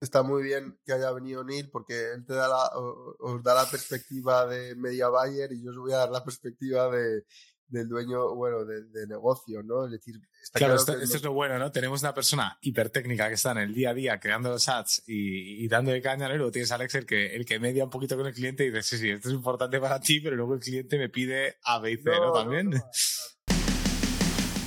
está muy bien que haya venido Neil porque él te da la, os da la perspectiva de media buyer y yo os voy a dar la perspectiva de, del dueño, bueno, de, negocio, ¿no? Es decir, claro, esto, es lo bueno, ¿no? Tenemos una persona hipertécnica que está en el día a día creando los ads y, y dándole caña, ¿no? Y luego tienes a Alex el que, el que media un poquito con el cliente y dices, sí, sí, esto es importante para ti, pero luego el cliente me pide A, B y C, ¿no? También.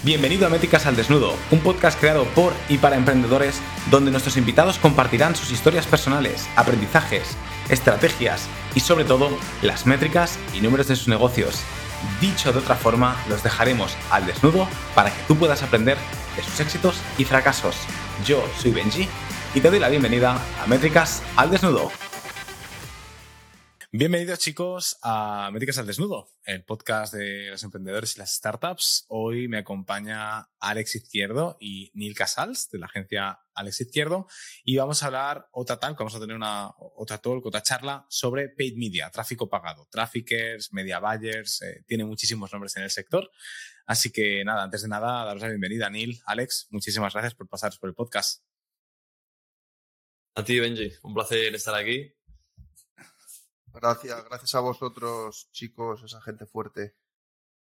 Bienvenido a Métricas al Desnudo, un podcast creado por y para emprendedores donde nuestros invitados compartirán sus historias personales, aprendizajes, estrategias y sobre todo las métricas y números de sus negocios. Dicho de otra forma, los dejaremos al desnudo para que tú puedas aprender de sus éxitos y fracasos. Yo soy Benji y te doy la bienvenida a Métricas al Desnudo. Bienvenidos chicos a Métricas al Desnudo, el podcast de los emprendedores y las startups. Hoy me acompaña Alex Izquierdo y Neil Casals de la agencia Alex Izquierdo y vamos a hablar otra talk, vamos a tener una otra talk, otra charla sobre paid media, tráfico pagado, traffickers, media buyers, eh, tiene muchísimos nombres en el sector. Así que nada, antes de nada, daros la bienvenida Neil, Alex, muchísimas gracias por pasaros por el podcast. A ti, Benji, un placer estar aquí Gracias, gracias a vosotros, chicos, esa gente fuerte.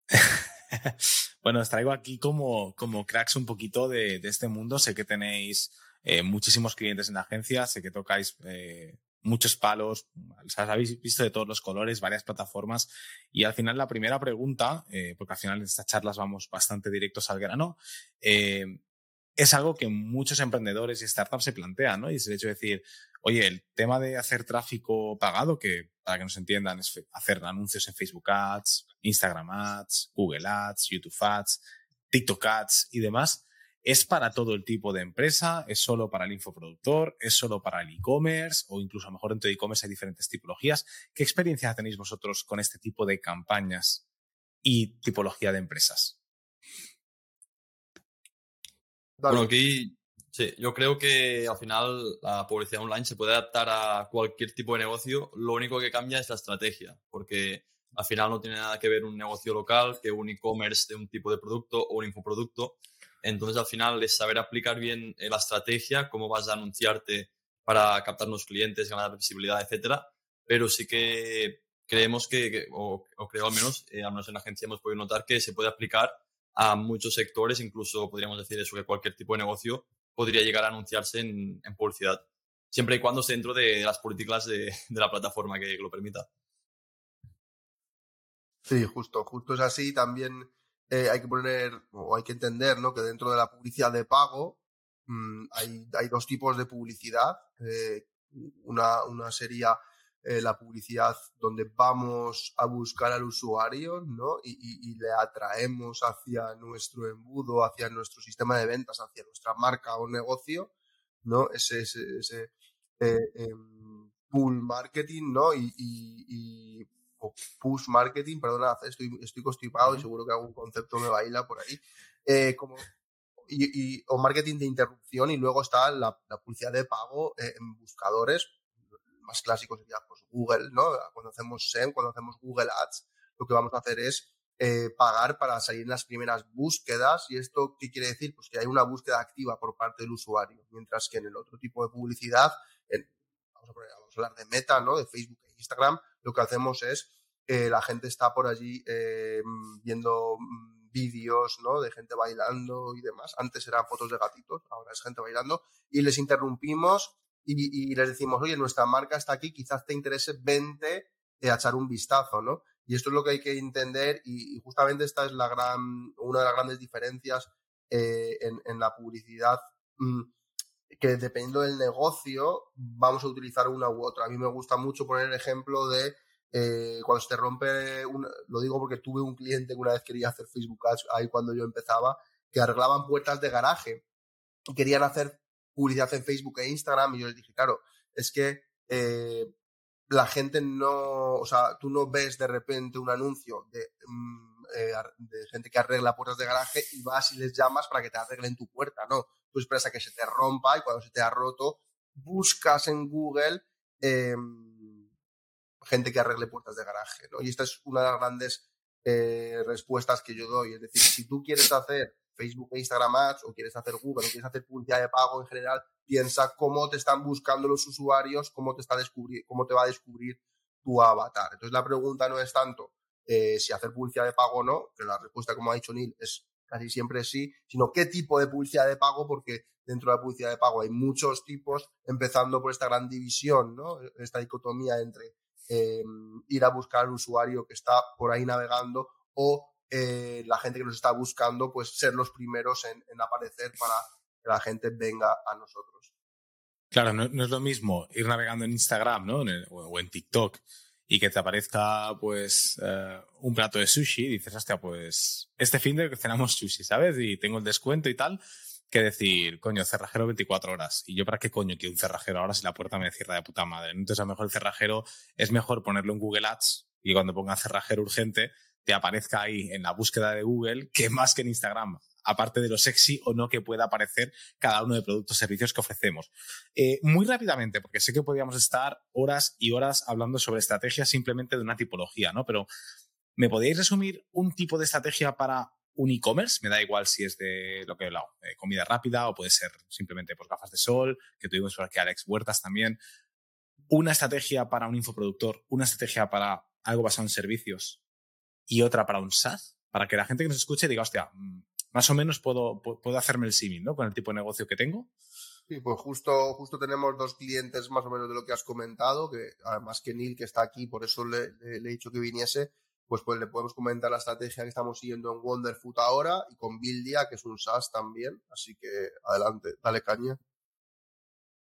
bueno, os traigo aquí como, como cracks un poquito de, este mundo. Sé que tenéis eh, muchísimos clientes en la agencia, sé que tocáis eh, muchos palos, o habéis visto de todos los colores, varias plataformas. Y al final, la primera pregunta, eh, porque al final en estas charlas vamos bastante directos al grano, es algo que muchos emprendedores y startups se plantean, ¿no? Y es el hecho de decir, oye, el tema de hacer tráfico pagado, que para que nos entiendan es hacer anuncios en Facebook Ads, Instagram Ads, Google Ads, YouTube Ads, TikTok Ads y demás, ¿es para todo el tipo de empresa? ¿Es solo para el infoproductor? ¿Es solo para el e-commerce? O incluso a lo mejor dentro de e-commerce hay diferentes tipologías. ¿Qué experiencia tenéis vosotros con este tipo de campañas y tipología de empresas? Bueno, aquí sí, yo creo que al final la publicidad online se puede adaptar a cualquier tipo de negocio. Lo único que cambia es la estrategia, porque al final no tiene nada que ver un negocio local que un e-commerce de un tipo de producto o un infoproducto. Entonces, al final es saber aplicar bien eh, la estrategia, cómo vas a anunciarte para captar nuevos clientes, ganar visibilidad, etcétera. Pero sí que creemos que, o, creo al menos, eh, al menos en la agencia hemos podido notar que se puede aplicar a muchos sectores, incluso podríamos decir eso, que cualquier tipo de negocio podría llegar a anunciarse en, publicidad, siempre y cuando esté dentro de, las políticas de, la plataforma que, lo permita. Sí, justo, justo es así. También eh, hay que poner o hay que entender ¿no? que dentro de la publicidad de pago mm, hay, dos tipos de publicidad. Eh, una sería eh, la publicidad donde vamos a buscar al usuario ¿no? Y, le atraemos hacia nuestro embudo, hacia nuestro sistema de ventas, hacia nuestra marca o negocio, ¿no? ese, ese, eh, em, pull marketing ¿no? y, push marketing, perdona, estoy, estoy constipado y seguro que algún concepto me baila por ahí. Eh, como, y, o marketing de interrupción y luego está la, publicidad de pago en buscadores más clásico sería pues, Google, ¿no? Cuando hacemos SEM, cuando hacemos Google Ads, lo que vamos a hacer es eh, pagar para salir en las primeras búsquedas. ¿Y esto qué quiere decir? Pues que hay una búsqueda activa por parte del usuario, mientras que en el otro tipo de publicidad, vamos, a hablar de Meta, ¿no? De Facebook e Instagram, lo que hacemos es que la gente está por allí eh, viendo mm, vídeos, ¿no? De gente bailando y demás. Antes eran fotos de gatitos, ahora es gente bailando y les interrumpimos y, les decimos, oye, nuestra marca está aquí, quizás te interese, vente a echar un vistazo, ¿no? Y esto es lo que hay que entender y, justamente esta es la gran, una de las grandes diferencias eh, en, la publicidad, mm, que dependiendo del negocio vamos a utilizar una u otra. A mí me gusta mucho poner el ejemplo de eh, cuando se te rompe, lo digo porque tuve un cliente que una vez quería hacer Facebook Ads, ahí cuando yo empezaba, que arreglaban puertas de garaje y querían hacer publicidad en Facebook e Instagram y yo les dije, claro, es que eh, la gente no, o sea, tú no ves de repente un anuncio de, mm, eh, de, gente que arregla puertas de garaje y vas y les llamas para que te arreglen tu puerta, no. Tú esperas a que se te rompa y cuando se te ha roto, buscas en Google em, gente que arregle puertas de garaje, ¿no? Y esta es una de las grandes eh, respuestas que yo doy. Es decir, si tú quieres hacer Facebook e Instagram Ads o quieres hacer Google o quieres hacer publicidad de pago en general, piensa cómo te están buscando los usuarios, cómo te, está cómo te va a descubrir tu avatar. Entonces la pregunta no es tanto eh, si hacer publicidad de pago o no, que la respuesta, como ha dicho Neil, es casi siempre sí, sino qué tipo de publicidad de pago, porque dentro de la publicidad de pago hay muchos tipos, empezando por esta gran división, ¿no? esta dicotomía entre eh, ir a buscar al usuario que está por ahí navegando o eh, la gente que nos está buscando, pues ser los primeros en, aparecer para que la gente venga a nosotros. Claro, no, es lo mismo ir navegando en Instagram ¿no? o en TikTok y que te aparezca pues eh, un plato de sushi y dices, hostia, pues este fin de que cenamos sushi, ¿sabes? Y tengo el descuento y tal, que decir, coño, cerrajero 24 horas. ¿Y yo para qué coño quiero un cerrajero ahora si la puerta me cierra de puta madre? Entonces a lo mejor el cerrajero es mejor ponerlo en Google Ads y cuando ponga cerrajero urgente te aparezca ahí en la búsqueda de Google que más que en Instagram aparte de lo sexy o no que pueda aparecer cada uno de productos o servicios que ofrecemos. Eh, muy rápidamente, porque sé que podríamos estar horas y horas hablando sobre estrategias simplemente de una tipología, ¿no? Pero, ¿me podéis resumir un tipo de estrategia para un e-commerce? Me da igual si es de lo que he hablado, comida rápida o puede ser simplemente pues, gafas de sol, que tuvimos por aquí Alex Huertas también. Una estrategia para un infoproductor, una estrategia para algo basado en servicios y otra para un SaaS, para que la gente que nos escuche diga, hostia, mm, más o menos puedo, puedo hacerme el símil, ¿no? Con el tipo de negocio que tengo. Sí, pues justo, justo tenemos dos clientes más o menos de lo que has comentado, que además que Neil, que está aquí, por eso le, he dicho que viniese, pues, pues le podemos comentar la estrategia que estamos siguiendo en Wonderfood ahora y con Buildia, que es un SaaS también. Así que adelante, dale caña.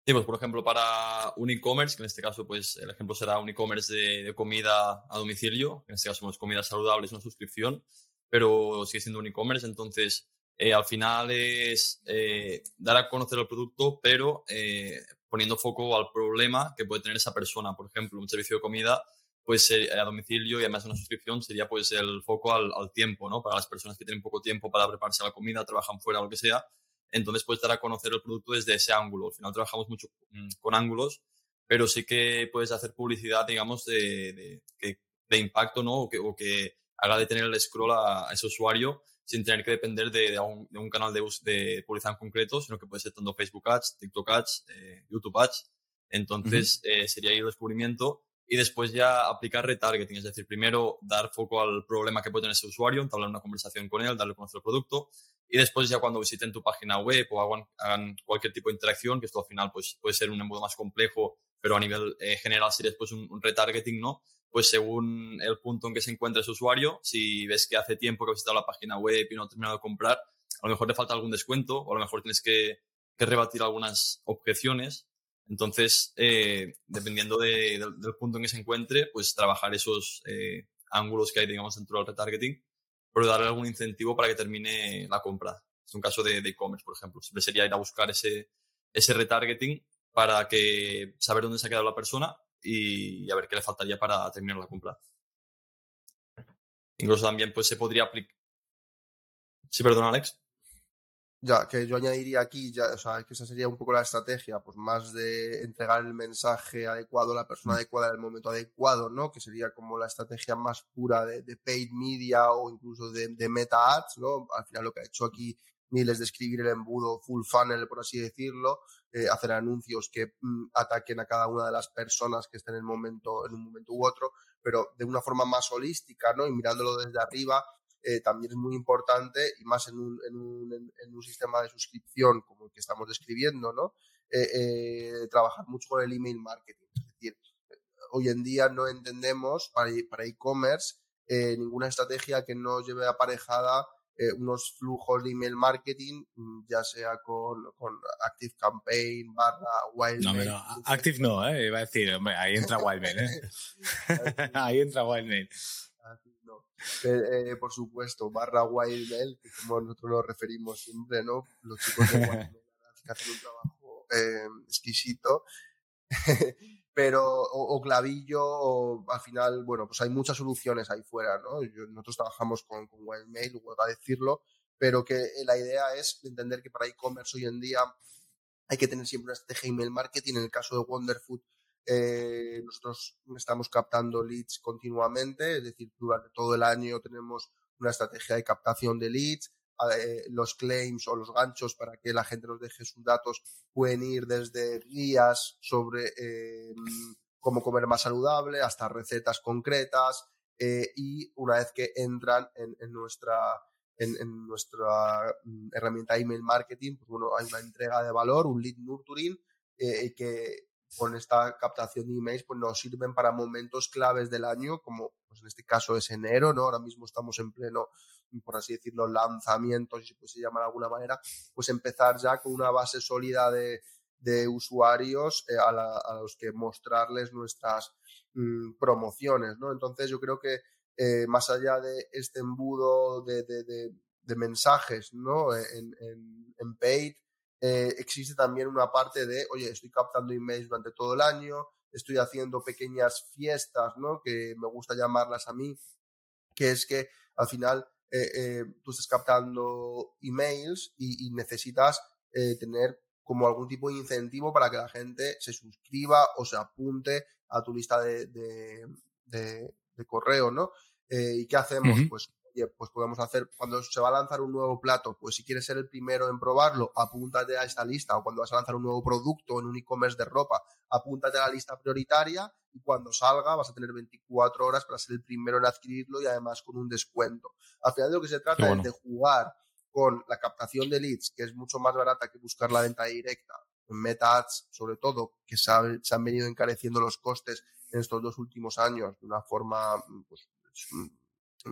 Sí, pues por ejemplo, para un e-commerce, que en este caso, pues el ejemplo será un e-commerce de, de, comida a domicilio, en este caso, somos comida saludable, es una suscripción pero sigue siendo un e-commerce, entonces eh, al final es eh, dar a conocer el producto, pero eh, poniendo foco al problema que puede tener esa persona. Por ejemplo, un servicio de comida, pues a domicilio y además una suscripción sería pues el foco al, tiempo, ¿no? Para las personas que tienen poco tiempo para prepararse la comida, trabajan fuera o lo que sea. Entonces puedes dar a conocer el producto desde ese ángulo. Al final trabajamos mucho mm, con ángulos, pero sí que puedes hacer publicidad, digamos, de, de, de impacto, ¿no? O que, o que haga de tener el scroll a, ese usuario sin tener que depender de, un, de un, canal de, de, publicidad en concreto, sino que puede ser tanto Facebook Ads, TikTok Ads, eh, YouTube Ads. Entonces, eh, sería ahí el descubrimiento y después ya aplicar retargeting, es decir, primero dar foco al problema que puede tener ese usuario, entablar una conversación con él, darle a conocer el producto y después ya cuando visiten tu página web o hagan, cualquier tipo de interacción, que esto al final pues, puede ser un embudo más complejo, pero a nivel eh, general sería después un, un, retargeting, ¿no? pues según el punto en que se encuentra ese usuario, si ves que hace tiempo que ha visitado la página web y no ha terminado de comprar, a lo mejor le falta algún descuento o a lo mejor tienes que, rebatir algunas objeciones. Entonces, eh, dependiendo del punto en que se encuentre, pues trabajar esos eh, ángulos que hay, digamos, dentro del retargeting, pero darle algún incentivo para que termine la compra. Es un caso de e-commerce, por ejemplo. Siempre sería ir a buscar ese, ese retargeting para que saber dónde se ha quedado la persona y, a ver qué le faltaría para terminar la compra. Incluso también pues se podría aplicar... Sí, perdón, Alex. Ya, que yo añadiría aquí, ya, o sea, que esa sería un poco la estrategia, pues más de entregar el mensaje adecuado a la persona mm. adecuada en el momento adecuado, ¿no? Que sería como la estrategia más pura de, paid media o incluso de, de, meta ads, ¿no? Al final lo que ha hecho aquí Neil es describir el embudo full funnel, por así decirlo, eh, hacer anuncios que mm, ataquen a cada una de las personas que estén en, el momento, en un momento u otro, pero de una forma más holística, ¿no? Y mirándolo desde arriba, eh, también es muy importante, y más en un, en un, en un sistema de suscripción como el que estamos describiendo, ¿no? Eh, trabajar mucho con el email marketing. Es decir, hoy en día no entendemos para e-commerce ninguna estrategia que no lleve aparejada eh, unos flujos de email marketing, mm, ya sea con, con Active Campaign, barra Wildmail. No, pero Active no, ¿eh? Iba a decir, hombre, ahí entra Wildmail, ¿eh? ahí entra Wildmail. Eh, eh, por supuesto, barra Wildmail, que como nosotros lo referimos siempre, ¿no? Los chicos de Wildmail que hacen un trabajo eh, exquisito. pero o, clavillo o al final bueno pues hay muchas soluciones ahí fuera no nosotros trabajamos con, con Wildmail vuelvo a decirlo pero que la idea es entender que para e-commerce hoy en día hay que tener siempre una estrategia email marketing en el caso de Wonderfood eh, nosotros estamos captando leads continuamente es decir durante todo el año tenemos una estrategia de captación de leads eh, los claims o los ganchos para que la gente nos deje sus datos pueden ir desde guías sobre eh, cómo comer más saludable hasta recetas concretas y una vez que entran en, nuestra en, nuestra mm, herramienta email marketing, pues bueno, hay una entrega de valor, un lead nurturing que con esta captación de emails pues nos sirven para momentos claves del año, como pues en este caso es enero, ¿no? Ahora mismo estamos en pleno, por así decirlo, lanzamiento, si se puede llamar de alguna manera, pues empezar ya con una base sólida de, de usuarios eh, a, los que mostrarles nuestras mm, promociones, ¿no? Entonces yo creo que eh, más allá de este embudo de, de, de, mensajes, ¿no? En, en, en paid, eh, existe también una parte de, oye, estoy captando emails durante todo el año, estoy haciendo pequeñas fiestas, ¿no? Que me gusta llamarlas a mí, que es que al final eh, eh, tú estás captando emails y, necesitas tener como algún tipo de incentivo para que la gente se suscriba o se apunte a tu lista de, de, correo, ¿no? ¿Y qué hacemos? Pues pues podemos hacer, cuando se va a lanzar un nuevo plato, pues si quieres ser el primero en probarlo, apúntate a esta lista, o cuando vas a lanzar un nuevo producto en un e-commerce de ropa, apúntate a la lista prioritaria y cuando salga vas a tener 24 horas para ser el primero en adquirirlo y además con un descuento. Al final de lo que se trata es de jugar con la captación de leads, que es mucho más barata que buscar la venta directa, en Meta Ads, sobre todo, que se, han venido encareciendo los costes en estos dos últimos años de una forma pues,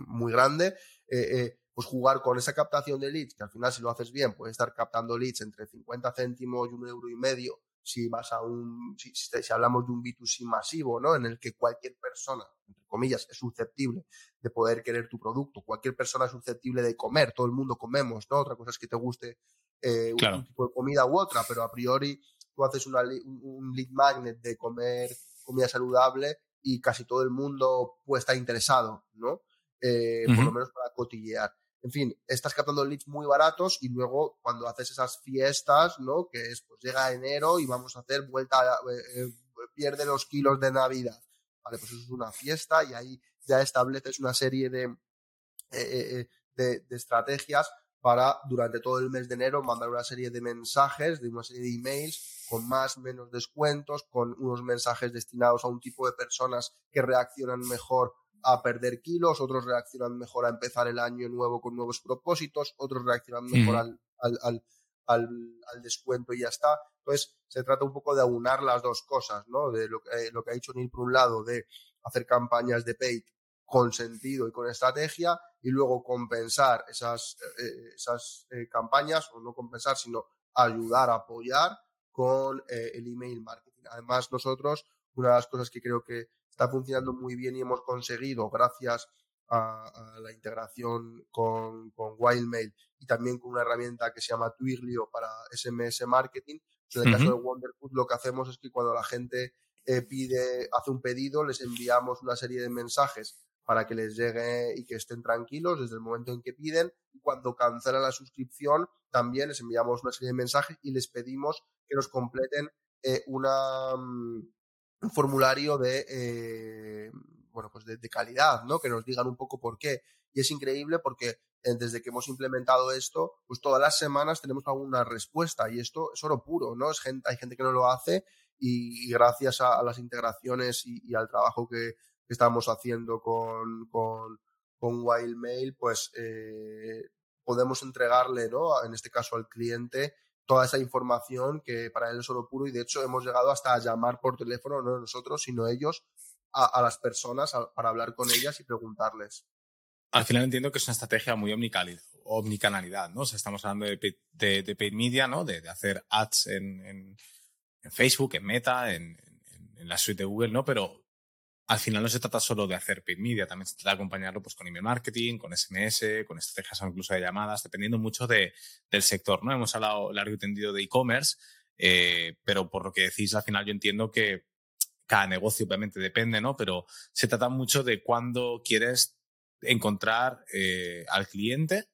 muy grande, eh, eh, pues jugar con esa captación de leads, que al final si lo haces bien, puedes estar captando leads entre 50 céntimos y un euro y medio, si vas a un, si, hablamos de un B2C masivo, ¿no? En el que cualquier persona, entre comillas, es susceptible de poder querer tu producto, cualquier persona es susceptible de comer, todo el mundo comemos, ¿no? Otra cosa es que te guste eh, un tipo de comida u otra, pero a priori tú haces una, un lead magnet de comer comida saludable y casi todo el mundo puede estar interesado, ¿no? Eh, por lo menos para cotillear. En fin, estás captando leads muy baratos y luego cuando haces esas fiestas, ¿no? Que es, pues llega enero y vamos a hacer vuelta, eh, eh, pierde los kilos de Navidad. Vale, pues eso es una fiesta y ahí ya estableces una serie de, eh, de, de, estrategias para durante todo el mes de enero mandar una serie de mensajes, de una serie de emails con más, menos descuentos, con unos mensajes destinados a un tipo de personas que reaccionan mejor a perder kilos, otros reaccionan mejor a empezar el año nuevo con nuevos propósitos, otros reaccionan mejor al, al, al, al, descuento y ya está. Entonces, se trata un poco de aunar las dos cosas, ¿no? De lo, que, lo que ha dicho Neil por un lado, de hacer campañas de paid con sentido y con estrategia, y luego compensar esas, eh, esas eh, campañas, o no compensar, sino ayudar apoyar con eh, el email marketing. Además, nosotros, una de las cosas que creo que está funcionando muy bien y hemos conseguido, gracias a, la integración con, con Wildmail y también con una herramienta que se llama Twiglio para SMS marketing. en el caso de Wonderfood lo que hacemos es que cuando la gente eh, pide, hace un pedido, les enviamos una serie de mensajes para que les llegue y que estén tranquilos desde el momento en que piden. Y cuando cancelan la suscripción, también les enviamos una serie de mensajes y les pedimos que nos completen eh, una, mm, un formulario de, eh, bueno, pues de, calidad, ¿no? Que nos digan un poco por qué. Y es increíble porque eh, desde que hemos implementado esto, pues todas las semanas tenemos alguna respuesta y esto es oro puro, ¿no? Es gente, hay gente que no lo hace y, gracias a, las integraciones y, al trabajo que, estamos haciendo con, con, Wildmail, pues eh, podemos entregarle, ¿no? En este caso al cliente, toda esa información que para él es oro puro y de hecho hemos llegado hasta a llamar por teléfono, no nosotros, sino ellos, a, las personas para hablar con ellas y preguntarles. Al final entiendo que es una estrategia muy omnicanalidad, ¿no? O sea, estamos hablando de, de, paid media, ¿no? De, hacer ads en, en, Facebook, en Meta, en, en, la suite de Google, ¿no? Pero al final no se trata solo de hacer paid media, también se trata de acompañarlo pues, con email marketing, con SMS, con estrategias incluso de llamadas, dependiendo mucho de, del sector. ¿no? Hemos hablado largo y tendido de e-commerce, eh, pero por lo que decís, al final yo entiendo que cada negocio obviamente depende, ¿no? Pero se trata mucho de cuándo quieres encontrar eh, al cliente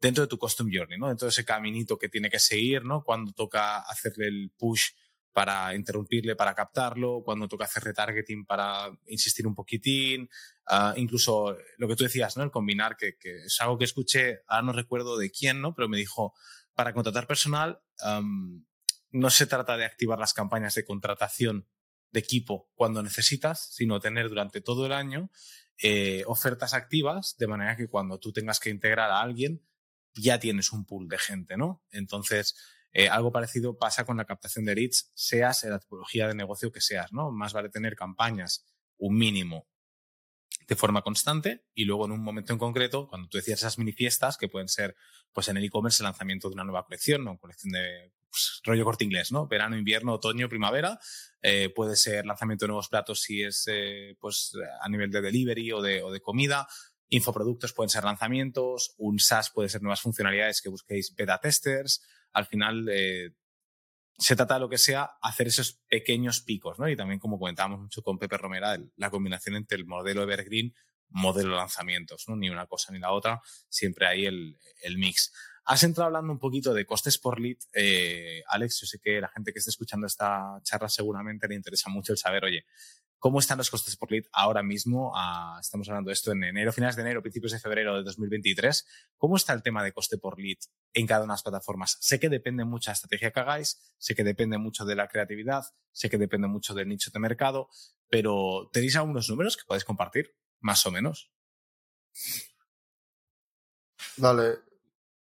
dentro de tu custom journey, ¿no? Dentro de ese caminito que tiene que seguir, ¿no? Cuando toca hacerle el push para interrumpirle, para captarlo, cuando toca hacer retargeting para insistir un poquitín, ah, incluso lo que tú decías, ¿no? El combinar, que, es algo que escuché, ahora no recuerdo de quién, ¿no? Pero me dijo, para contratar personal, no se trata de activar las campañas de contratación de equipo cuando necesitas, sino tener durante todo el año eh, ofertas activas, de manera que cuando tú tengas que integrar a alguien, ya tienes un pool de gente, ¿no? Entonces, eh, algo parecido pasa con la captación de leads, seas en la tipología de negocio que seas, ¿no? Más vale tener campañas, un mínimo, de forma constante y luego en un momento en concreto, cuando tú decías esas mini fiestas, que pueden ser, pues en el e-commerce, el lanzamiento de una nueva colección, ¿no? Colección de pues, rollo corte inglés, ¿no? Verano, invierno, otoño, primavera. Eh, puede ser lanzamiento de nuevos platos si es, eh, pues, a nivel de delivery o de, o de comida. Infoproductos pueden ser lanzamientos, un SaaS puede ser nuevas funcionalidades que busquéis beta testers, al final eh, se trata de lo que sea hacer esos pequeños picos, ¿no? Y también, como comentábamos mucho con Pepe Romera, la combinación entre el modelo Evergreen, modelo lanzamientos, ¿no? Ni una cosa ni la otra, siempre hay el, mix. Has entrado hablando un poquito de costes por lead. Eh, Alex, yo sé que la gente que esté escuchando esta charla seguramente le interesa mucho el saber, oye, ¿Cómo están los costes por lead ahora mismo? Ah, estamos hablando de esto en enero, finales de enero, principios de febrero de 2023. ¿Cómo está el tema de coste por lead en cada una de las plataformas? Sé que depende mucho de la estrategia que hagáis, sé que depende mucho de la creatividad, sé que depende mucho del nicho de mercado, pero ¿tenéis algunos números que podéis compartir? Más o menos. Vale,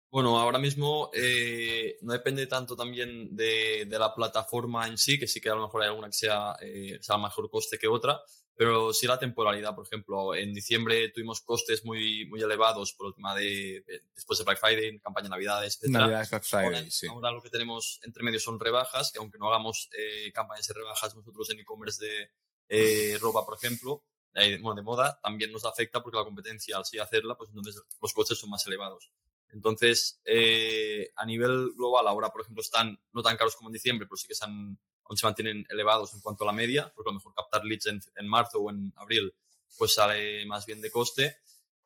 bueno, ahora mismo eh, no depende tanto también de, la plataforma en sí, que sí que a lo mejor hay alguna que sea, eh, sea mejor coste que otra, pero sí la temporalidad. Por ejemplo, en diciembre tuvimos costes muy, muy elevados por el tema de, después de Black Friday, campaña de Navidades, etc. Black Friday, ahora, sí. Ahora lo que tenemos entre medio son rebajas, que aunque no hagamos eh, campañas de rebajas nosotros en e-commerce de eh, ropa, por ejemplo, bueno, de moda, también nos afecta porque la competencia, al sí hacerla, pues entonces los costes son más elevados. Entonces, eh, a nivel global, ahora, por ejemplo, están no tan caros como en diciembre, pero sí que se, aún se mantienen elevados en cuanto a la media, porque a lo mejor captar leads en, marzo o en abril, pues sale más bien de coste.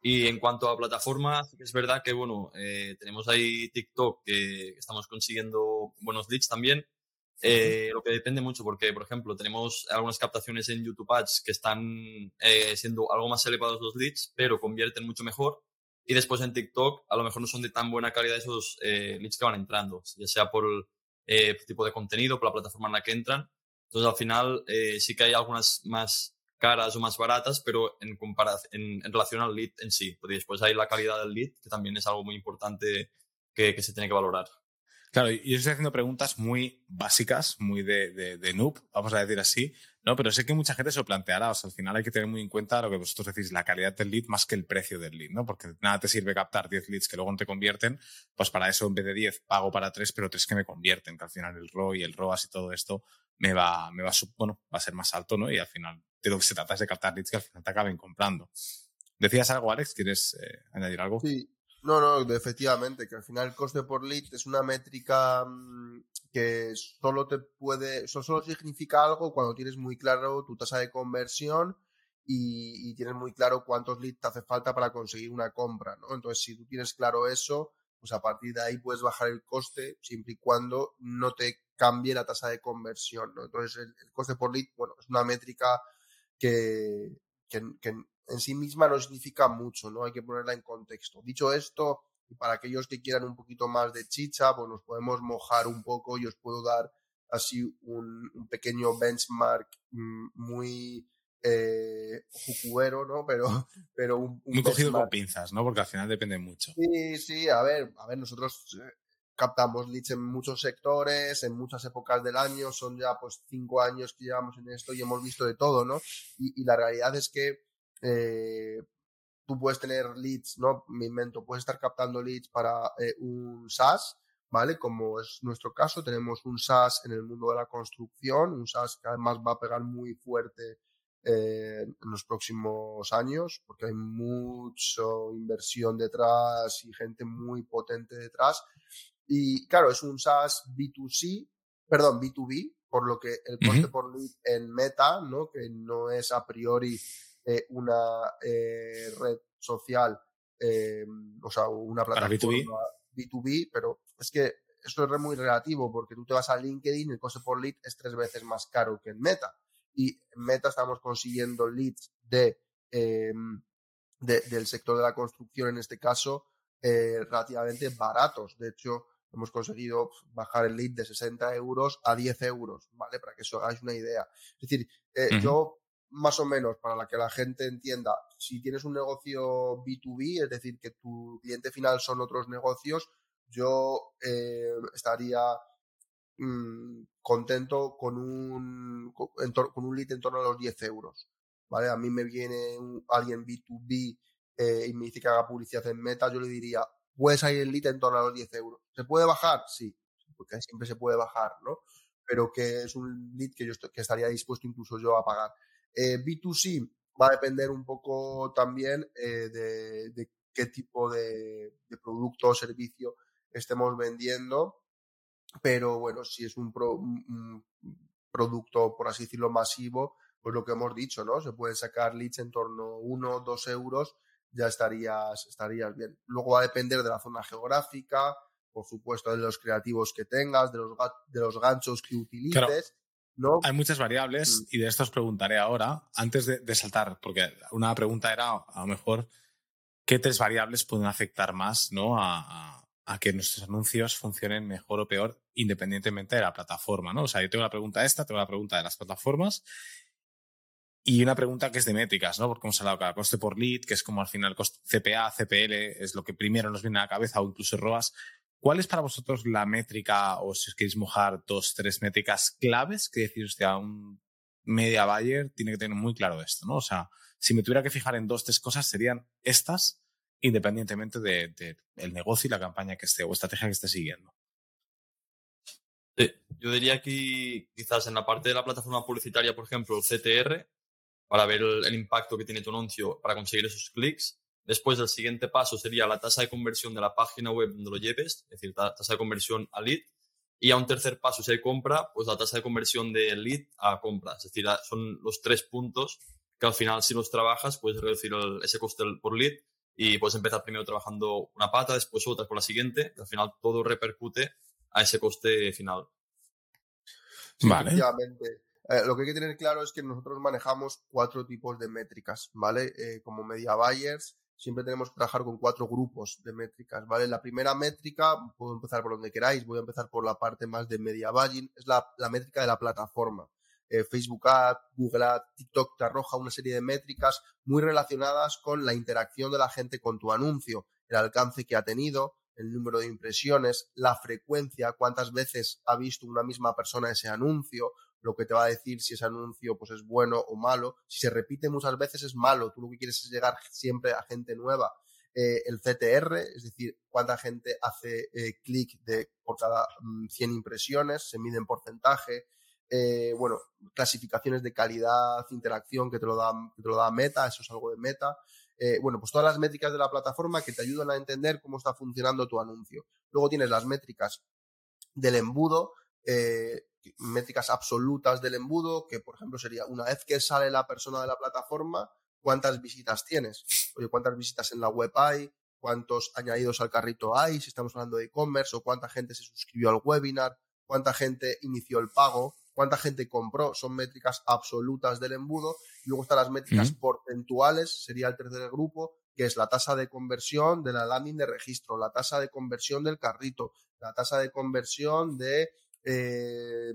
Y en cuanto a plataforma, es verdad que, bueno, eh, tenemos ahí TikTok que, estamos consiguiendo buenos leads también. Eh, lo que depende mucho porque, por ejemplo, tenemos algunas captaciones en YouTube Ads que están siendo algo más elevados los leads, pero convierten mucho mejor. Y después en TikTok a lo mejor no son de tan buena calidad esos eh, leads que van entrando, ya sea por el eh, tipo de contenido, por la plataforma en la que entran. Entonces al final eh, sí que hay algunas más caras o más baratas, pero en, en, en, relación al lead en sí. Porque después hay la calidad del lead, que también es algo muy importante que, que se tiene que valorar. Claro, yo estoy haciendo preguntas muy básicas, muy de, de, de noob, vamos a decir así, ¿no? Pero sé que mucha gente se lo planteará, o sea, al final hay que tener muy en cuenta lo que vosotros decís, la calidad del lead más que el precio del lead, ¿no? Porque nada te sirve captar 10 leads que luego no te convierten, pues para eso en vez de 10 pago para 3, pero 3 que me convierten, que al final el ROI y el ROAS y todo esto me va, me va, bueno, va a ser más alto, ¿no? Y al final de lo que se trata es de captar leads que al final te acaben comprando. ¿Decías algo, Alex? ¿Quieres eh, añadir algo? Sí, no, no, efectivamente, que al final el coste por lead es una métrica mm, que solo te puede, solo significa algo cuando tienes muy claro tu tasa de conversión y, tienes muy claro cuántos leads te hace falta para conseguir una compra, ¿no? Entonces, si tú tienes claro eso, pues a partir de ahí puedes bajar el coste siempre y cuando no te cambie la tasa de conversión. Entonces, el, coste por lead, bueno, es una métrica que, que, que en sí misma no significa mucho, ¿no? Hay que ponerla en contexto. Dicho esto, y para aquellos que quieran un poquito más de chicha, pues nos podemos mojar un poco y os puedo dar así un, pequeño benchmark mm, muy eh, jucuero, ¿no? Pero, pero un, Muy cogido con pinzas, ¿no? Porque al final depende mucho. Sí, sí, a ver, a ver, nosotros eh, captamos leads en muchos sectores, en muchas épocas del año, son ya pues cinco años que llevamos en esto y hemos visto de todo, ¿no? Y, y la realidad es que eh, tú puedes tener leads, ¿no? Me invento, puedes estar captando leads para eh, un SaaS, ¿vale? Como es nuestro caso, tenemos un SaaS en el mundo de la construcción, un SaaS que además va a pegar muy fuerte eh, en los próximos años, porque hay mucha inversión detrás y gente muy potente detrás. Y claro, es un SaaS B2C, perdón, B2B, por lo que el coste por lead en Meta, ¿no? Que no es a priori eh, una eh, red social, eh, o sea, una plataforma B2B. pero es que esto es muy relativo porque tú te vas a LinkedIn y el coste por lead es tres veces más caro que en Meta. Y en Meta estamos consiguiendo leads de, em, del sector de la construcción, en este caso, eh, relativamente baratos. De hecho, hemos conseguido bajar el lead de 60 euros a 10 euros, ¿vale? Para que os hagáis una idea. Es decir, eh, yo más o menos para la que la gente entienda, si tienes un negocio B2B, es decir, que tu cliente final son otros negocios, yo eh, estaría mm, contento con un, con, un lead en torno a los 10 euros. ¿Vale? A mí me viene alguien B2B eh, y me dice que haga publicidad en Meta, yo le diría, puede salir el lead en torno a los 10 euros. ¿Se puede bajar? Sí, porque siempre se puede bajar, ¿no? Pero que es un lead que yo que estaría dispuesto incluso yo a pagar. Eh, B2C va a depender un poco también eh, de, qué tipo de, producto o servicio estemos vendiendo, pero bueno, si es un, producto, por así decirlo, masivo, pues lo que hemos dicho, ¿no? Se puede sacar leads en torno a 1 2 euros, ya estarías, estarías bien. Luego va a depender de la zona geográfica, por supuesto, de los creativos que tengas, de los, de los ganchos que utilices. Hay muchas variables mm. y de esto os preguntaré ahora, antes de, saltar, porque una pregunta era a lo mejor qué tres variables pueden afectar más ¿no? a, que nuestros anuncios funcionen mejor o peor independientemente de la plataforma. ¿no? O sea, yo tengo la pregunta esta, tengo la pregunta de las plataformas y una pregunta que es de métricas, ¿no? Porque hemos hablado de coste por lead, que es como al final CPA, CPL, es lo que primero nos viene a la cabeza, o incluso ROAS. ¿Cuál es para vosotros la métrica, o si os queréis mojar dos, tres métricas claves que decir usted a un media buyer tiene que tener muy claro esto, ¿no? O sea, si me tuviera que fijar en dos, tres cosas, serían estas, independientemente del de, negocio y la campaña que esté o estrategia que esté siguiendo. Yo diría que quizás en la parte de la plataforma publicitaria, por ejemplo, el CTR, para ver el impacto que tiene tu anuncio para conseguir esos clics, Después, el siguiente paso sería la tasa de conversión de la página web donde lo lleves, es decir, tasa de conversión a lead. Y a un tercer paso, si hay compra, pues la tasa de conversión de lead a compra. Es decir, son los tres puntos que al final, si los trabajas, puedes reducir ese coste por lead y puedes empezar primero trabajando una pata, después otra con la siguiente, y al final todo repercute a ese coste final. vale. Eh, lo que hay que tener claro es que nosotros manejamos cuatro tipos de métricas, ¿vale? Eh, como media buyers, siempre tenemos que trabajar con cuatro grupos de métricas, ¿vale? La primera métrica, puedo empezar por donde queráis, voy a empezar por la parte más de media buying, es la, métrica de la plataforma. Eh, Facebook Ad, Google Ad, TikTok te arroja una serie de métricas muy relacionadas con la interacción de la gente con tu anuncio, el alcance que ha tenido, el número de impresiones, la frecuencia, cuántas veces ha visto una misma persona ese anuncio, lo que te va a decir si ese anuncio pues es bueno o malo. Si se repite muchas veces es malo, tú lo que quieres es llegar siempre a gente nueva. Eh, el CTR, es decir, cuánta gente hace eh, clic por cada 100 mm, impresiones, se mide en porcentaje. Eh, bueno, clasificaciones de calidad, interacción que te lo da, que te lo da Meta, eso es algo de Meta. bueno, pues todas las métricas de la plataforma que te ayudan a entender cómo está funcionando tu anuncio. Luego tienes las métricas del embudo, eh, métricas absolutas del embudo, que por ejemplo sería una vez que sale la persona de la plataforma, ¿cuántas visitas tienes? Oye, ¿cuántas visitas en la web hay? ¿Cuántos añadidos al carrito hay? Si estamos hablando de e-commerce, o cuánta gente se suscribió al webinar, cuánta gente inició el pago, cuánta gente compró, son métricas absolutas del embudo. Y luego están las métricas porcentuales, sería el tercer grupo, que es la tasa de conversión de la landing de registro, la tasa de conversión del carrito, la tasa de conversión de eh,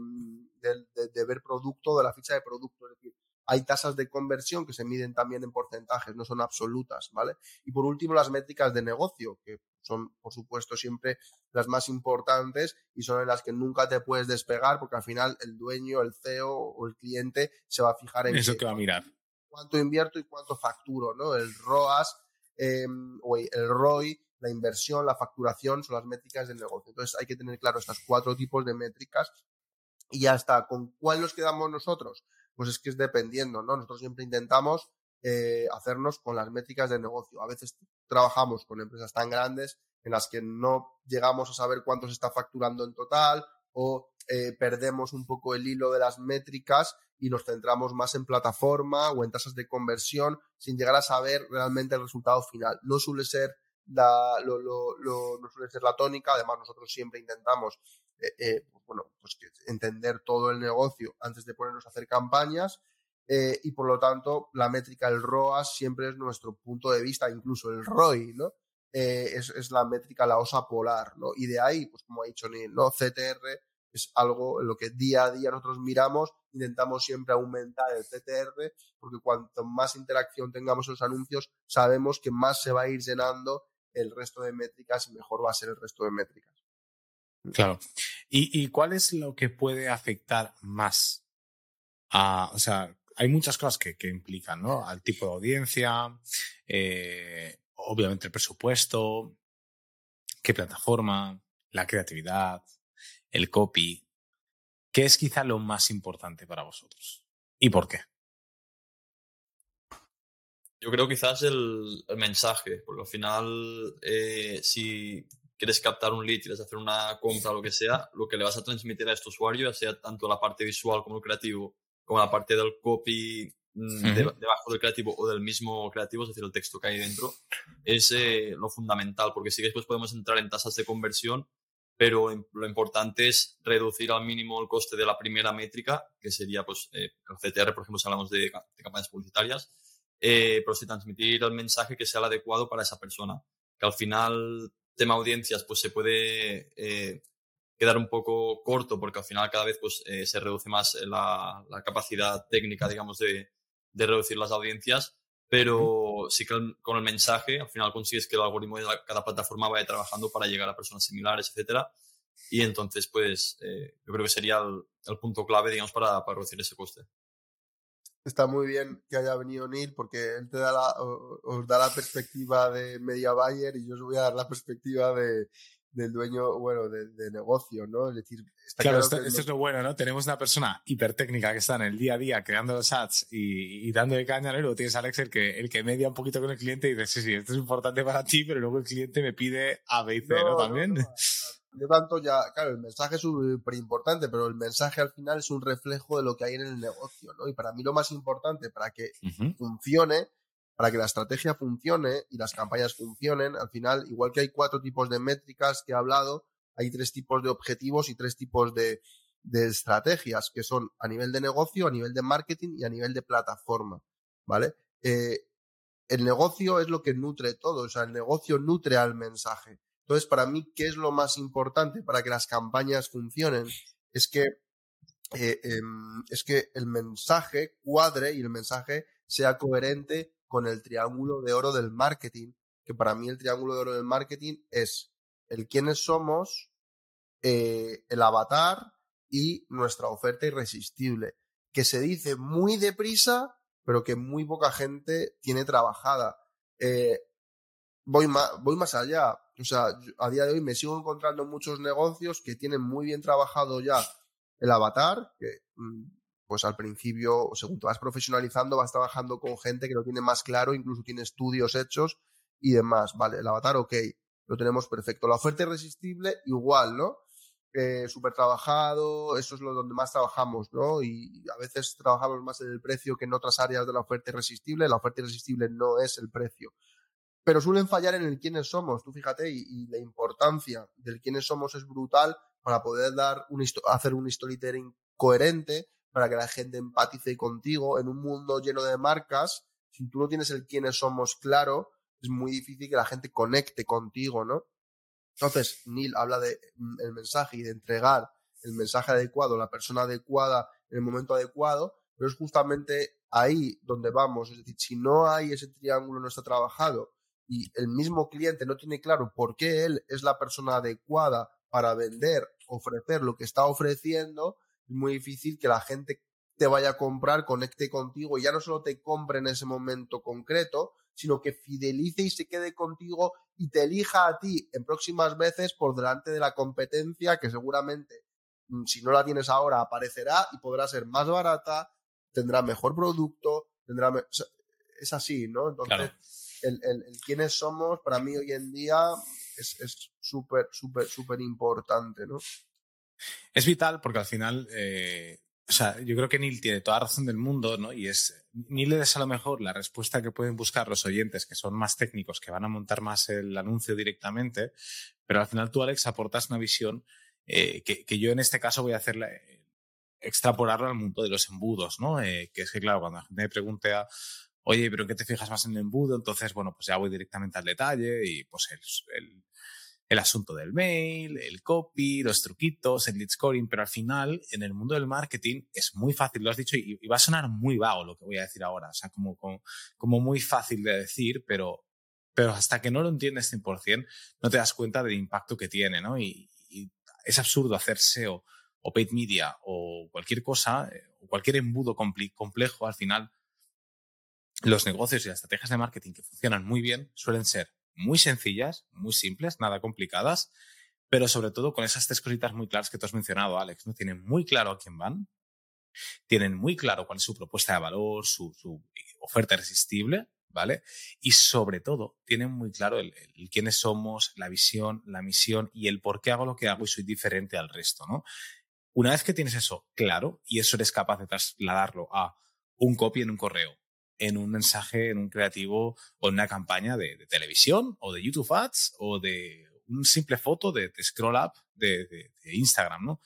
de, ver producto, de la ficha de producto. Es decir, hay tasas de conversión que se miden también en porcentajes, no son absolutas, ¿vale? Y por último, las métricas de negocio, que son, por supuesto, siempre las más importantes y son en las que nunca te puedes despegar porque al final el dueño, el CEO o el cliente se va a fijar en eso que va a mirar. Cuánto invierto y cuánto facturo, ¿no? El ROAS em, o el ROI la inversión, la facturación, son las métricas del negocio. Entonces hay que tener claro estos cuatro tipos de métricas y ya está. ¿Con cuál nos quedamos nosotros? Pues es que es dependiendo, ¿no? Nosotros siempre intentamos eh, hacernos con las métricas de negocio. A veces trabajamos con empresas tan grandes en las que no llegamos a saber cuánto se está facturando en total o eh, perdemos un poco el hilo de las métricas y nos centramos más en plataforma o en tasas de conversión sin llegar a saber realmente el resultado final. No suele ser lo, lo, no suele ser la tónica. Además, nosotros siempre intentamos eh, eh, pues bueno, pues entender todo el negocio antes de ponernos a hacer campañas. Eh, y por lo tanto, la métrica, el ROAS, siempre es nuestro punto de vista, incluso el ROI, ¿no? es, es, la métrica, la osa polar, ¿no? Y de ahí, pues como ha dicho Neil, ¿no? CTR es algo en lo que día a día nosotros miramos, intentamos siempre aumentar el CTR, porque cuanto más interacción tengamos en los anuncios, sabemos que más se va a ir llenando el resto de métricas y mejor va a ser el resto de métricas. Claro. ¿Y, cuál es lo que puede afectar más a, o sea, hay muchas cosas que, implican, ¿no? Al tipo de audiencia, eh, obviamente el presupuesto, qué plataforma, la creatividad, el copy, ¿qué es quizá lo más importante para vosotros? ¿Y por qué? Yo creo quizás el, mensaje, porque al final, eh, si quieres captar un lead, quieres hacer una compra o lo que sea, lo que le vas a transmitir a este usuario, ya sea tanto la parte visual como el creativo, como la parte del copy mm, debajo del creativo o del mismo creativo, es decir, el texto que hay dentro, es eh, lo fundamental, porque sí que después podemos entrar en tasas de conversión pero lo importante es reducir al mínimo el coste de la primera métrica, que sería pues, eh, el CTR, por ejemplo, si hablamos de, campañas publicitarias, eh, pero sí transmitir el mensaje que sea el adecuado para esa persona. Que al final, tema audiencias, pues se puede eh, quedar un poco corto porque al final cada vez pues, eh, se reduce más la, la, capacidad técnica, digamos, de, de reducir las audiencias pero sí que con el mensaje al final consigues que el algoritmo de cada plataforma vaya trabajando para llegar a personas similares, etcétera. Y entonces, pues, eh, yo creo que sería el, punto clave, digamos, para, para, reducir ese coste. Está muy bien que haya venido Neil porque él te da la, os da la perspectiva de media buyer y yo os voy a dar la perspectiva de, del dueño, bueno, de, negocio, ¿no? Es decir, claro, esto, es lo bueno, ¿no? Tenemos una persona hipertécnica que está en el día a día creando los ads y, y dándole caña, ¿no? Y luego tienes a Alex el que, el que media un poquito con el cliente y dices, sí, sí, esto es importante para ti, pero luego el cliente me pide A, B y C, ¿no? También. Yo tanto ya, claro, el mensaje es súper importante, pero el mensaje al final es un reflejo de lo que hay en el negocio, ¿no? Y para mí lo más importante para que funcione para que la estrategia funcione y las campañas funcionen, al final, igual que hay cuatro tipos de métricas que he hablado, hay tres tipos de objetivos y tres tipos de, estrategias, que son a nivel de negocio, a nivel de marketing y a nivel de plataforma, ¿vale? Eh, el negocio es lo que nutre todo, o sea, el negocio nutre al mensaje. Entonces, para mí, ¿qué es lo más importante para que las campañas funcionen? Es que, eh, em, es que el mensaje cuadre y el mensaje sea coherente con el triángulo de oro del marketing, que para mí el triángulo de oro del marketing es el quiénes somos, eh, el avatar y nuestra oferta irresistible, que se dice muy deprisa, pero que muy poca gente tiene trabajada. Eh, voy, voy más allá. O sea, a día de hoy me sigo encontrando muchos negocios que tienen muy bien trabajado ya el avatar, que mm, pues al principio, según te vas profesionalizando, vas trabajando con gente que lo tiene más claro, incluso tiene estudios hechos y demás. Vale, el avatar, ok, lo tenemos perfecto. La oferta irresistible, igual, ¿no? Eh, súper trabajado, eso es lo donde más trabajamos, ¿no? Y a veces trabajamos más en el precio que en otras áreas de la oferta irresistible. La oferta irresistible no es el precio. Pero suelen fallar en el quiénes somos, tú fíjate, y, la importancia del quiénes somos es brutal para poder dar un, hacer un storytelling coherente, para que la gente empatice contigo. En un mundo lleno de marcas, si tú no tienes el quiénes somos claro, es muy difícil que la gente conecte contigo, ¿no? Entonces, Neil habla de mm, el mensaje y de entregar el mensaje adecuado, la persona adecuada en el momento adecuado, pero es justamente ahí donde vamos. Es decir, si no hay ese triángulo, no está trabajado y el mismo cliente no tiene claro por qué él es la persona adecuada para vender, ofrecer lo que está ofreciendo, es muy difícil que la gente te vaya a comprar, conecte contigo y ya no solo te compre en ese momento concreto, sino que fidelice y se quede contigo y te elija a ti en próximas veces por delante de la competencia que seguramente mm, si no la tienes ahora aparecerá y podrá ser más barata, tendrá mejor producto, tendrá es así, ¿no? Entonces, el, el, quiénes somos para mí hoy en día es súper, súper, súper importante, ¿no? Es vital porque al final, eh, o sea, yo creo que Neil tiene toda razón del mundo, ¿no? Y es, Neil es a lo mejor la respuesta que pueden buscar los oyentes que son más técnicos, que van a montar más el anuncio directamente, pero al final tú, Alex, aportas una visión eh, que, que, yo en este caso voy a hacerla, eh, extrapolarlo al mundo de los embudos, ¿no? Eh, que es que, claro, cuando la gente me pregunta, oye, ¿pero qué te fijas más en el embudo? Entonces, bueno, pues ya voy directamente al detalle y pues el, asunto del mail, el copy, los truquitos, el lead scoring, pero al final en el mundo del marketing es muy fácil, lo has dicho, y, va a sonar muy vago lo que voy a decir ahora, o sea, como, muy fácil de decir, pero, hasta que no lo entiendes 100%, no te das cuenta del impacto que tiene, ¿no? Y, es absurdo hacer SEO o paid media o cualquier cosa, eh, o cualquier embudo complejo, al final, los negocios y las estrategias de marketing que funcionan muy bien suelen ser muy sencillas, muy simples, nada complicadas, pero sobre todo con esas tres cositas muy claras que tú has mencionado, Alex, ¿no? Tienen muy claro a quién van, tienen muy claro cuál es su propuesta de valor, su, oferta irresistible, ¿vale? Y sobre todo, tienen muy claro el, quiénes somos, la visión, la misión y el por qué hago lo que hago y soy diferente al resto, ¿no? Una vez que tienes eso claro y eso eres capaz de trasladarlo a un copy en un correo, en un mensaje, en un creativo o en una campaña de, televisión o de YouTube Ads o de un simple foto de, scroll up de, Instagram, ¿no?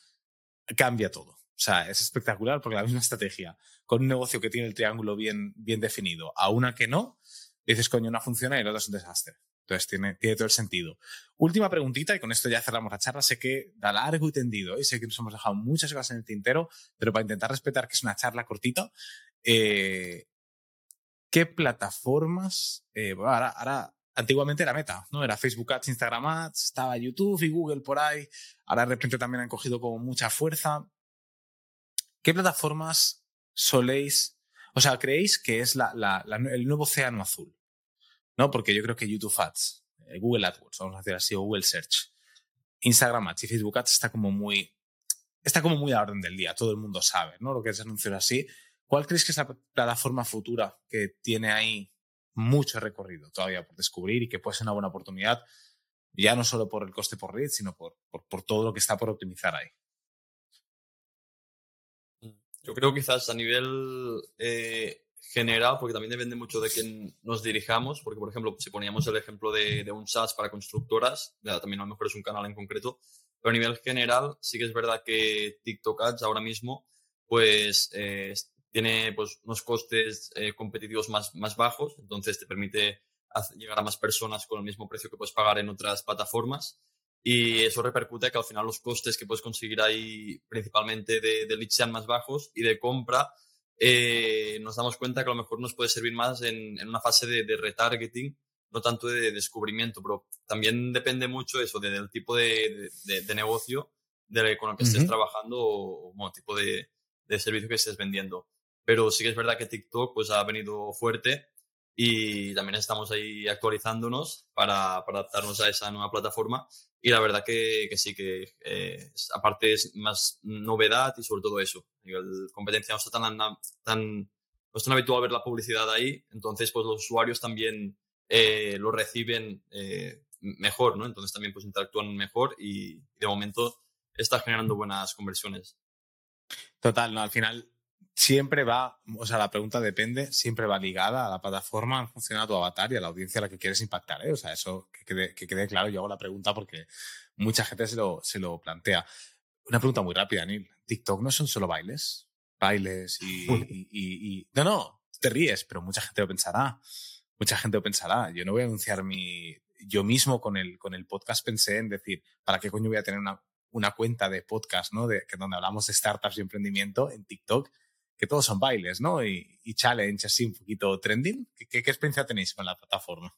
Cambia todo. O sea, es espectacular porque la misma estrategia con un negocio que tiene el triángulo bien, bien definido a una que no, dices, coño, no funciona y el otro es un desastre. Entonces tiene, tiene todo el sentido. Última preguntita y con esto ya cerramos la charla. Sé que da largo y tendido y sé que nos hemos dejado muchas cosas en el tintero, pero para intentar respetar que es una charla cortita, eh, qué plataformas, eh, ahora, antiguamente era Meta, ¿no? Era Facebook Ads, Instagram Ads, estaba YouTube y Google por ahí, ahora de repente también han cogido como mucha fuerza. ¿Qué plataformas soléis, o sea, creéis que es la, la, el nuevo océano azul? ¿No? Porque yo creo que YouTube Ads, eh, Google AdWords, vamos a decir así, o Google Search, Instagram Ads y Facebook Ads está como muy, está como muy a orden del día, todo el mundo sabe, ¿no? Lo que es anunciar así. ¿Cuál crees que es la plataforma futura que tiene ahí mucho recorrido todavía por descubrir y que puede ser una buena oportunidad, ya no solo por el coste por red, sino por, por, todo lo que está por optimizar ahí? Yo creo quizás a nivel eh, general, porque también depende mucho de quién nos dirijamos, porque por ejemplo, si poníamos el ejemplo de, un SaaS para constructoras, también a lo mejor es un canal en concreto, pero a nivel general sí que es verdad que TikTok Ads ahora mismo pues eh, tiene pues, unos costes eh, competitivos más, más bajos, entonces te permite llegar a más personas con el mismo precio que puedes pagar en otras plataformas. Y eso repercute que al final los costes que puedes conseguir ahí principalmente de, de lead sean más bajos y de compra eh, nos damos cuenta que a lo mejor nos puede servir más en, en una fase de, de, retargeting, no tanto de descubrimiento, pero también depende mucho eso del tipo de, de negocio con el que estés trabajando o, o tipo de, servicio que estés vendiendo pero sí que es verdad que TikTok pues ha venido fuerte y también estamos ahí actualizándonos para, para adaptarnos a esa nueva plataforma y la verdad que, que sí que eh, aparte es más novedad y sobre todo eso, a nivel competencia no está tan, tan, no es tan habitual ver la publicidad ahí, entonces pues los usuarios también eh, lo reciben eh, mejor, ¿no? Entonces también pues interactúan mejor y, y de momento está generando buenas conversiones. Total, no, al final siempre va, o sea, la pregunta depende, siempre va ligada a la plataforma en función a tu avatar y a la audiencia a la que quieres impactar, ¿eh? O sea, eso que quede, que quede claro. Yo hago la pregunta porque mucha gente se lo, se lo plantea. Una pregunta muy rápida, Neil. ¿TikTok no son solo bailes? Bailes y, y, y, No, no, te ríes, pero mucha gente lo pensará. Mucha gente lo pensará. Yo no voy a anunciar mi... Yo mismo con el, con el podcast pensé en decir, ¿para qué coño voy a tener una, una cuenta de podcast, ¿no? De, que donde hablamos de startups y emprendimiento en TikTok que todos son bailes, ¿no? Y, challenge así un poquito trending. ¿Qué, ¿Qué, experiencia tenéis con la plataforma?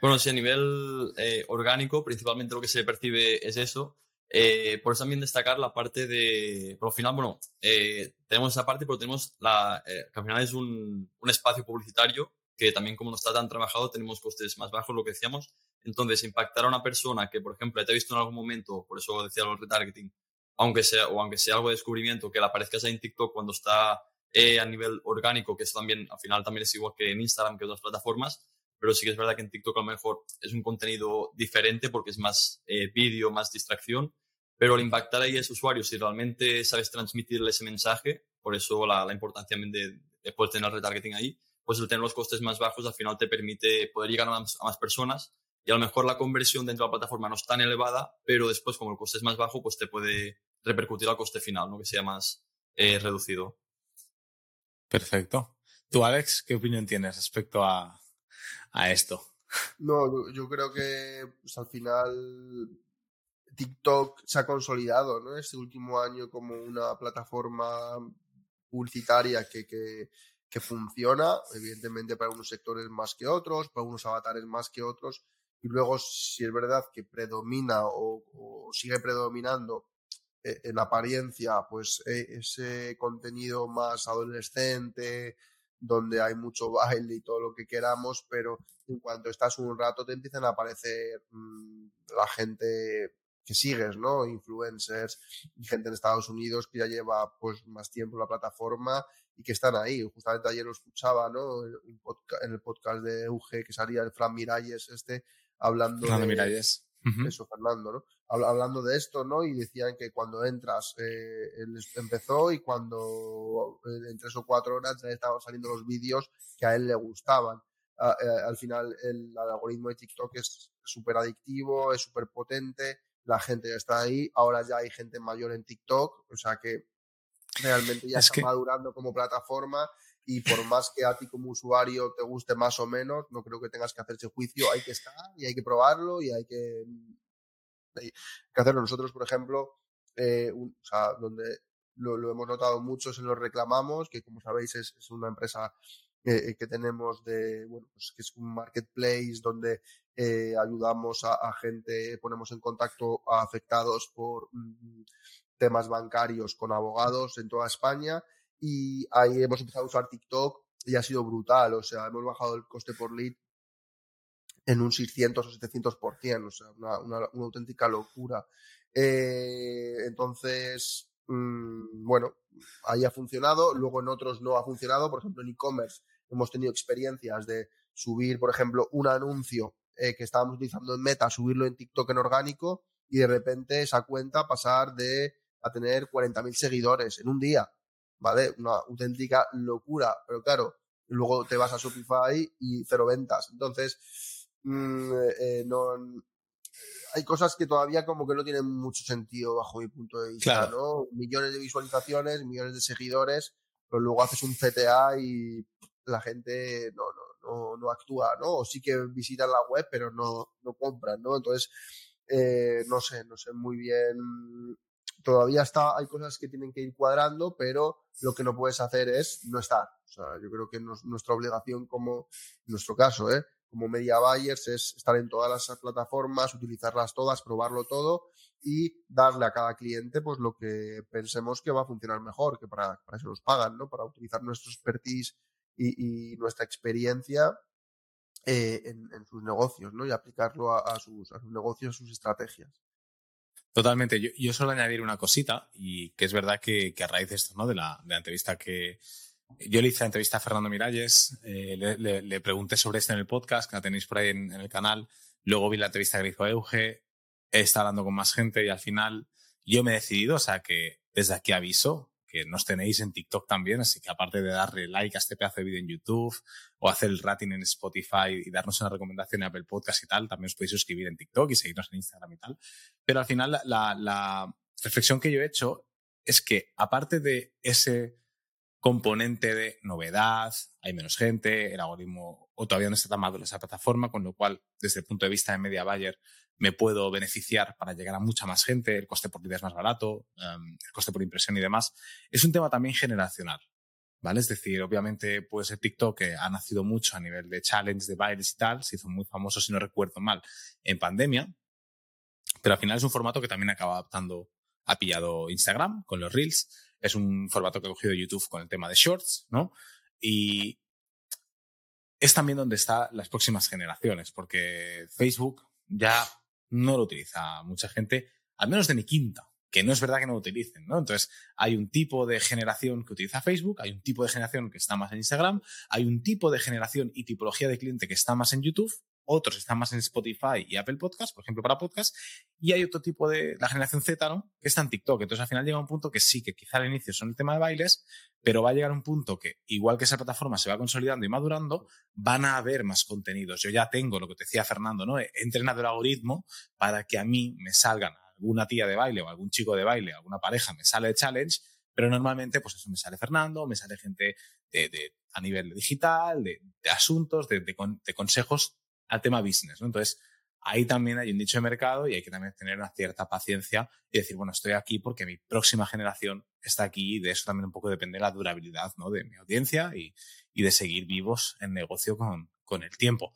Bueno, si a nivel eh, orgánico, principalmente lo que se percibe es eso. Eh, por eso también destacar la parte de, por al final, bueno, eh, tenemos esa parte, pero tenemos la, al final es un, un, espacio publicitario que también como no está tan trabajado tenemos costes más bajos, lo que decíamos. Entonces, impactar a una persona que, por ejemplo, te ha visto en algún momento, por eso decía lo retargeting, aunque sea, o aunque sea algo de descubrimiento, que le aparezca en TikTok cuando está eh, a nivel orgánico, que eso también, al final también es igual que en Instagram, que otras plataformas, pero sí que es verdad que en TikTok a lo mejor es un contenido diferente porque es más eh, vídeo, más distracción, Pero el impactar ahí a ese usuario, si realmente sabes transmitirle ese mensaje, por eso la, importancia de, de, poder tener retargeting ahí, pues el tener los costes más bajos al final te permite poder llegar a más, personas y a lo mejor la conversión dentro de la plataforma no es tan elevada, pero después como el coste es más bajo, pues te puede repercutir al coste final, ¿no? que sea más eh, reducido. Perfecto. Tú, Alex, ¿qué opinión tienes respecto a, a esto? No, yo creo que pues, al final TikTok se ha consolidado ¿no? este último año como una plataforma publicitaria que, que, que, funciona, evidentemente para unos sectores más que otros, para unos avatares más que otros, y luego si es verdad que predomina o, o sigue predominando en apariencia pues e, ese contenido más adolescente, donde hay mucho baile y todo lo que queramos, pero en cuanto estás un rato te empiezan a aparecer mmm, la gente que sigues, ¿no? Influencers y gente en Estados Unidos que ya lleva pues más tiempo en la plataforma y que están ahí. Justamente ayer lo escuchaba, ¿no? En el podcast de UG que salía el Fran Miralles este hablando Fran de Miralles. Eso, Fernando, ¿no? Hablando de esto, ¿no? Y decían que cuando entras, eh, empezó y cuando eh, en tres o cuatro horas ya estaban saliendo los vídeos que a él le gustaban. Eh, al final, el, el, algoritmo de TikTok es súper adictivo, es súper potente la gente ya está ahí, ahora ya hay gente mayor en TikTok, o sea que realmente ya está madurando como plataforma y por más que a ti como usuario te guste más o menos, no creo que tengas que hacerse juicio, hay que estar y hay que probarlo y hay que, hay que hacerlo. Nosotros, por ejemplo, eh, donde lo, hemos notado muchos en los reclamamos, que como sabéis es, es una empresa eh, que tenemos de, bueno, pues que es un marketplace donde eh, ayudamos a, a, gente, ponemos en contacto a afectados por mm, temas bancarios con abogados en toda España y ahí hemos empezado a usar TikTok y ha sido brutal, o sea, hemos bajado el coste por lead en un 600 o 700%, o sea, una, una, auténtica locura. Eh, entonces, mmm, bueno, ahí ha funcionado, luego en otros no ha funcionado, por ejemplo en e-commerce hemos tenido experiencias de subir, por ejemplo, un anuncio eh, que estábamos utilizando en Meta, subirlo en TikTok en orgánico y de repente esa cuenta pasar de a tener 40.000 seguidores en un día, ¿vale? Una auténtica locura, pero claro, luego te vas a Shopify y cero ventas. Entonces, mmm, eh, no, hay cosas que todavía como que no tienen mucho sentido bajo mi punto de vista, claro. ¿no? Millones de visualizaciones, millones de seguidores, pero luego haces un CTA y la gente no, no, no, no actúa, ¿no? O sí que visitan la web, pero no, no compran, ¿no? Entonces, eh, no sé, no sé muy bien. Todavía está, hay cosas que tienen que ir cuadrando, pero lo que no puedes hacer es no estar. O sea, yo creo que nos, nuestra obligación como, en nuestro caso, ¿eh? Como media buyers es estar en todas las plataformas, utilizarlas todas, probarlo todo y darle a cada cliente pues lo que pensemos que va a funcionar mejor, que para, para eso nos pagan, ¿no? Para utilizar nuestro expertise y, nuestra experiencia eh, en, sus negocios, ¿no? Y aplicarlo a, a, sus, a sus negocios, a sus estrategias. Totalmente. Yo, yo solo añadir una cosita y que es verdad que, que a raíz de esto, ¿no? De la, de la entrevista que, yo le hice la entrevista a Fernando Miralles, eh, le, pregunté sobre esto en el podcast, que la tenéis por ahí en, el canal. Luego vi la entrevista que hizo Euge, he estado hablando con más gente y al final yo me he decidido, o sea que desde aquí aviso que nos tenéis en TikTok también, así que aparte de darle like a este pedazo de vídeo en YouTube o hacer el rating en Spotify y darnos una recomendación en Apple Podcast y tal, también os podéis suscribir en TikTok y seguirnos en Instagram y tal. Pero al final la reflexión que yo he hecho es que aparte de ese componente de novedad, hay menos gente, el algoritmo o todavía no está tan maduro esa plataforma, con lo cual, desde el punto de vista de media buyer, me puedo beneficiar para llegar a mucha más gente, el coste por vida es más barato, um, el coste por impresión y demás. Es un tema también generacional, ¿vale? Es decir, obviamente, pues el TikTok ha nacido mucho a nivel de challenge, de bailes y tal, se hizo muy famoso, si no recuerdo mal, en pandemia, pero al final es un formato que también acaba adaptando, ha pillado Instagram con los Reels, es un formato que ha cogido YouTube con el tema de Shorts, ¿no? Y es también donde están las próximas generaciones, porque Facebook ya no lo utiliza mucha gente, al menos de mi quinta, que no es verdad que no lo utilicen, ¿no? Entonces, hay un tipo de generación que utiliza Facebook, hay un tipo de generación que está más en Instagram, hay un tipo de generación y tipología de cliente que está más en YouTube, otros están más en Spotify y Apple Podcast, por ejemplo, para podcast, y hay otro tipo de, la generación Z, ¿no? Que está en TikTok. Entonces al final llega un punto que sí, que quizá al inicio son el tema de bailes, pero va a llegar un punto que, igual que esa plataforma se va consolidando y madurando, van a haber más contenidos. Yo ya tengo lo que te decía Fernando, ¿no? He entrenado el algoritmo para que a mí me salgan alguna tía de baile o algún chico de baile, alguna pareja me sale de challenge, pero normalmente, pues eso me sale Fernando, me sale gente de, a nivel digital, de, asuntos, de, consejos al tema business, ¿no? Entonces, ahí también hay un nicho de mercado y hay que también tener una cierta paciencia y decir, bueno, estoy aquí porque mi próxima generación está aquí y de eso también un poco depende la durabilidad, ¿no? De mi audiencia y, de seguir vivos en negocio con, con el tiempo.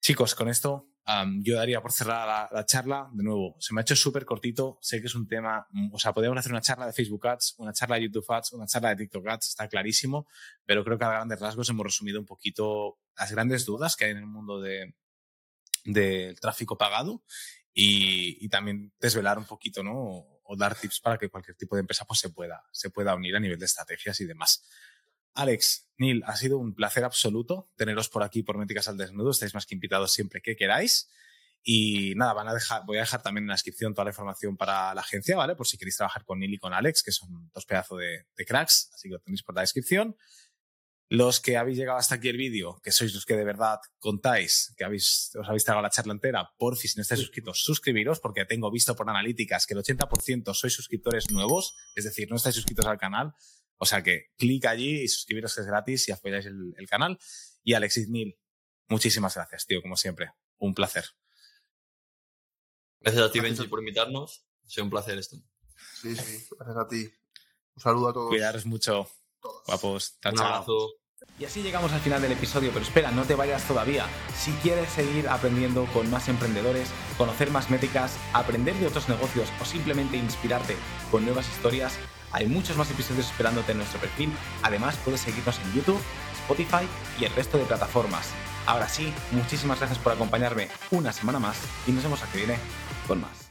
Chicos, con esto yo daría por cerrar la, charla. De nuevo, se me ha hecho súper cortito. Sé que es un tema, mm, o sea, podríamos hacer una charla de Facebook Ads, una charla de YouTube Ads, una charla de TikTok Ads, está clarísimo, pero creo que a grandes rasgos hemos resumido un poquito las grandes dudas que hay en el mundo de, del tráfico pagado y, y, también desvelar un poquito, ¿no? O, o, dar tips para que cualquier tipo de empresa pues, se, pueda, se pueda unir a nivel de estrategias y demás. Alex, Neil, ha sido un placer absoluto teneros por aquí por Métricas al Desnudo. Estáis más que invitados siempre que queráis. Y nada, van a dejar, voy a dejar también en la descripción toda la información para la agencia, ¿vale? Por si queréis trabajar con Neil y con Alex, que son dos pedazos de, cracks, así que lo tenéis por la descripción. Los que habéis llegado hasta aquí el vídeo, que sois los que de verdad contáis, que habéis, os habéis tragado la charla entera, por fin si no estáis suscritos, suscribiros, porque tengo visto por analíticas que el 80% sois suscriptores nuevos, es decir, no estáis suscritos al canal. O sea que clic allí y suscribiros que es gratis y apoyáis el, canal. Y Alexis Nil, muchísimas gracias, tío, como siempre. Un placer. Gracias a ti, Benji, por invitarnos. Ha sido un placer esto. Sí, sí, gracias a ti. Un saludo a todos. Cuidaros mucho. Guapos. Un abrazo. Y así llegamos al final del episodio, pero espera, no te vayas todavía. Si quieres seguir aprendiendo con más emprendedores, conocer más métricas, aprender de otros negocios o simplemente inspirarte con nuevas historias, hay muchos más episodios esperándote en nuestro perfil. Además, puedes seguirnos en YouTube, Spotify y el resto de plataformas. Ahora sí, muchísimas gracias por acompañarme una semana más y nos vemos aquí viene con más.